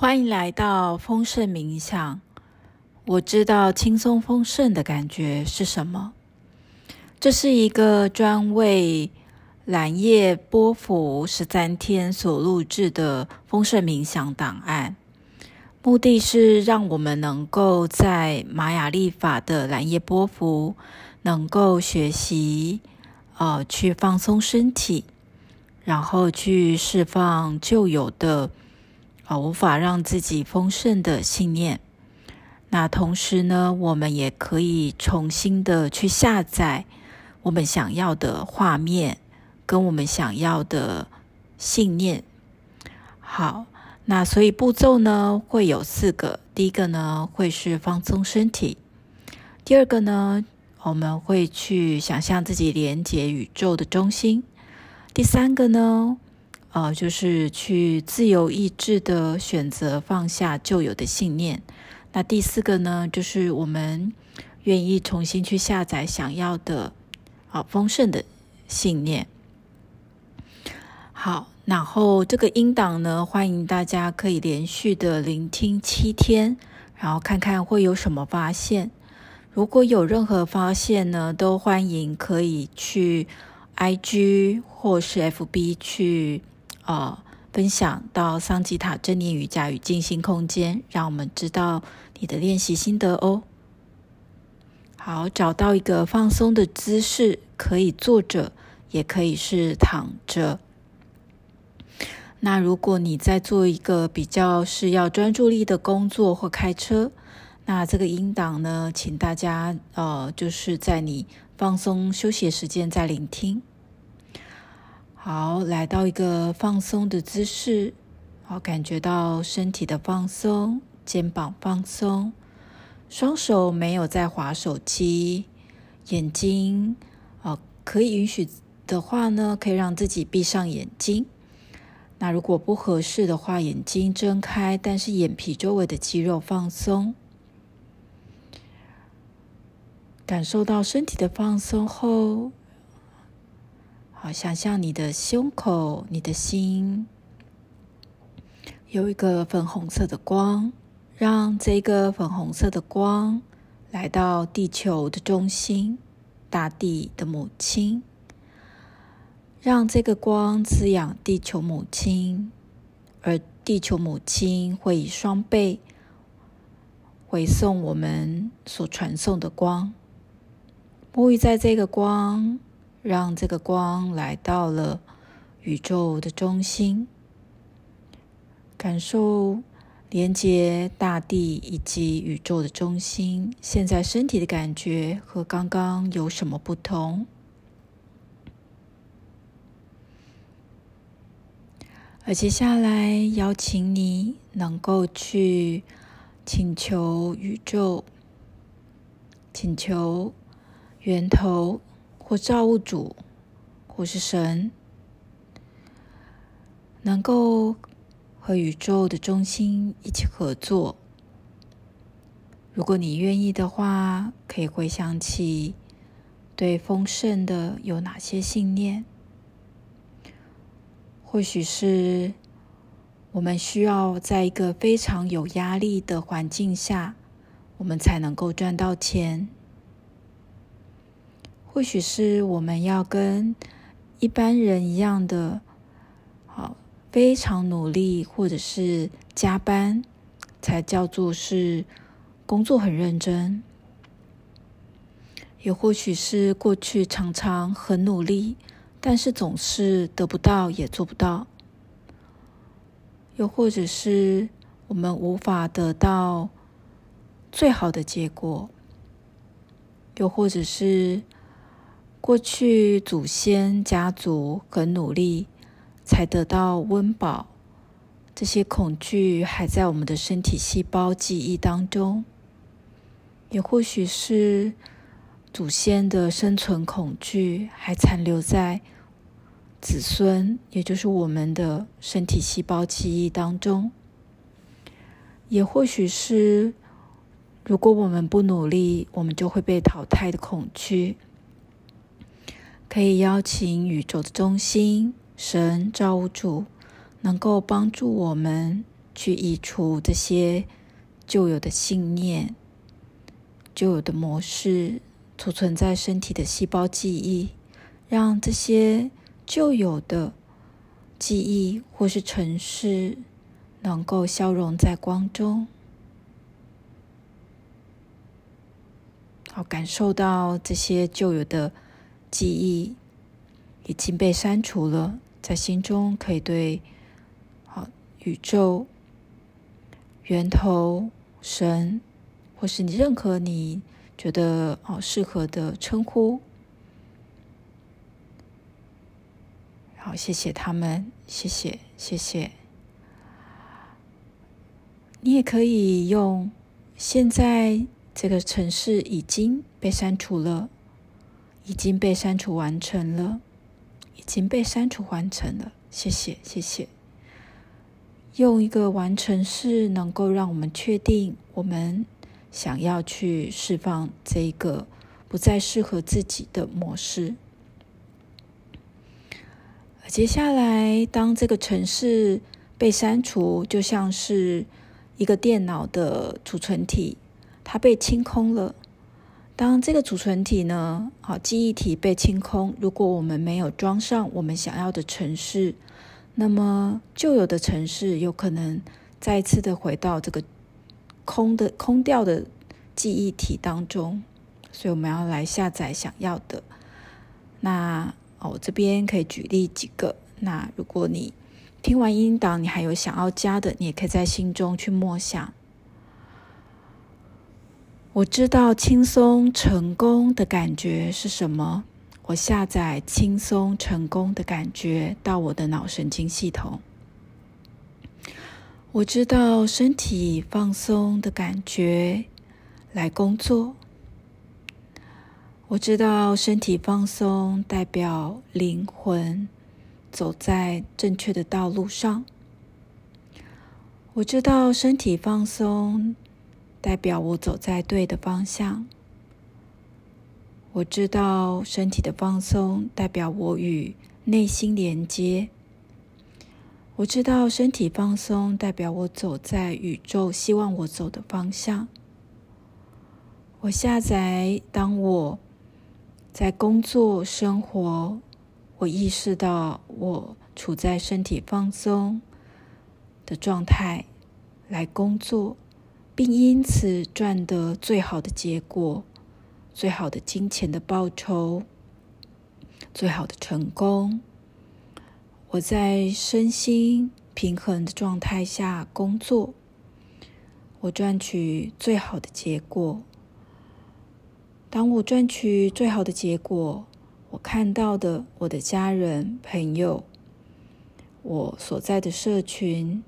欢迎来到丰盛冥想。我知道轻松丰盛的感觉是什么。这是一个专为蓝夜波符十三天所录制的丰盛冥想档案，目的是让我们能够在玛雅历法的蓝夜波符，能够学习，呃，去放松身体，然后去释放旧有的。啊，无法让自己丰盛的信念。那同时呢，我们也可以重新的去下载我们想要的画面，跟我们想要的信念。好，那所以步骤呢会有四个。第一个呢会是放松身体，第二个呢我们会去想象自己连接宇宙的中心，第三个呢。呃，就是去自由意志的选择放下旧有的信念。那第四个呢，就是我们愿意重新去下载想要的啊丰盛的信念。好，然后这个音档呢，欢迎大家可以连续的聆听七天，然后看看会有什么发现。如果有任何发现呢，都欢迎可以去 IG 或是 FB 去。呃，分享到桑吉塔正念瑜伽与静心空间，让我们知道你的练习心得哦。好，找到一个放松的姿势，可以坐着，也可以是躺着。那如果你在做一个比较是要专注力的工作或开车，那这个音档呢，请大家呃，就是在你放松休息时间再聆听。好，来到一个放松的姿势，好，感觉到身体的放松，肩膀放松，双手没有在滑手机，眼睛，哦，可以允许的话呢，可以让自己闭上眼睛。那如果不合适的话，眼睛睁开，但是眼皮周围的肌肉放松，感受到身体的放松后。好，想象你的胸口、你的心有一个粉红色的光，让这个粉红色的光来到地球的中心，大地的母亲，让这个光滋养地球母亲，而地球母亲会以双倍回送我们所传送的光，沐浴在这个光。让这个光来到了宇宙的中心，感受连接大地以及宇宙的中心。现在身体的感觉和刚刚有什么不同？而接下来邀请你能够去请求宇宙，请求源头。或造物主，或是神，能够和宇宙的中心一起合作。如果你愿意的话，可以回想起对丰盛的有哪些信念。或许是我们需要在一个非常有压力的环境下，我们才能够赚到钱。或许是我们要跟一般人一样的，好，非常努力，或者是加班，才叫做是工作很认真。也或许是过去常常很努力，但是总是得不到，也做不到。又或者是我们无法得到最好的结果。又或者是。过去祖先家族很努力，才得到温饱。这些恐惧还在我们的身体细胞记忆当中，也或许是祖先的生存恐惧还残留在子孙，也就是我们的身体细胞记忆当中。也或许是如果我们不努力，我们就会被淘汰的恐惧。可以邀请宇宙的中心、神、造物主，能够帮助我们去移除这些旧有的信念、旧有的模式，储存在身体的细胞记忆，让这些旧有的记忆或是程式能够消融在光中。好，感受到这些旧有的记忆已经被删除了，在心中可以对好宇宙、源头、神，或是你任何你觉得好适合的称呼。好，谢谢他们，谢谢，谢谢。你也可以用现在。这个城市已经被删除了，已经被删除完成了，已经被删除完成了。谢谢，谢谢。用一个完成式，能够让我们确定我们想要去释放这一个不再适合自己的模式。接下来，当这个城市被删除，就像是一个电脑的储存体。它被清空了。当这个储存体呢，好，记忆体被清空，如果我们没有装上我们想要的城市，那么旧有的城市有可能再次的回到这个空的空掉的记忆体当中。所以我们要来下载想要的。那哦，我这边可以举例几个。那如果你听完音档，你还有想要加的，你也可以在心中去默想。我知道轻松成功的感觉是什么。我下载轻松成功的感觉到我的脑神经系统。我知道身体放松的感觉来工作。我知道身体放松代表灵魂走在正确的道路上。我知道身体放松。代表我走在对的方向。我知道身体的放松代表我与内心连接。我知道身体放松代表我走在宇宙希望我走的方向。我下载，当我在工作、生活，我意识到我处在身体放松的状态来工作。并因此赚得最好的结果，最好的金钱的报酬，最好的成功。我在身心平衡的状态下工作，我赚取最好的结果。当我赚取最好的结果，我看到的我的家人、朋友，我所在的社群。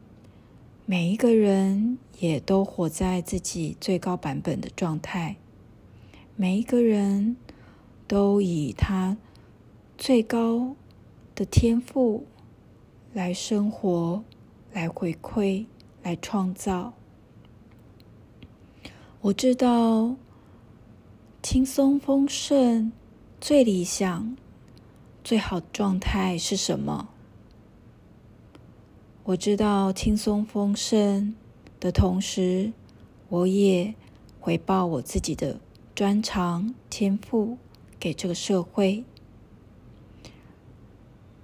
每一个人也都活在自己最高版本的状态，每一个人都以他最高的天赋来生活、来回馈、来创造。我知道轻松丰盛最理想、最好的状态是什么。我知道轻松丰盛的同时，我也回报我自己的专长天赋给这个社会。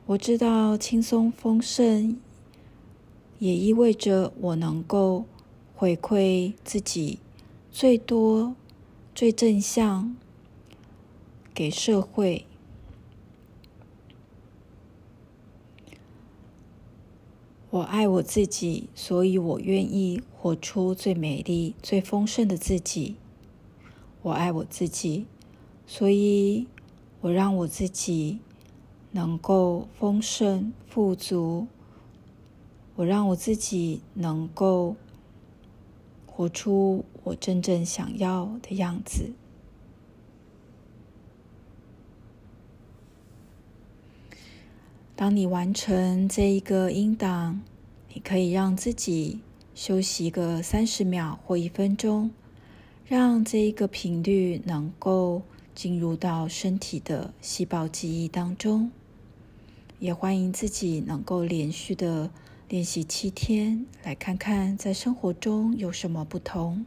我知道轻松丰盛也意味着我能够回馈自己最多、最正向给社会。我爱我自己，所以我愿意活出最美丽、最丰盛的自己。我爱我自己，所以我让我自己能够丰盛富足。我让我自己能够活出我真正想要的样子。当你完成这一个音档，你可以让自己休息个三十秒或一分钟，让这一个频率能够进入到身体的细胞记忆当中。也欢迎自己能够连续的练习七天，来看看在生活中有什么不同。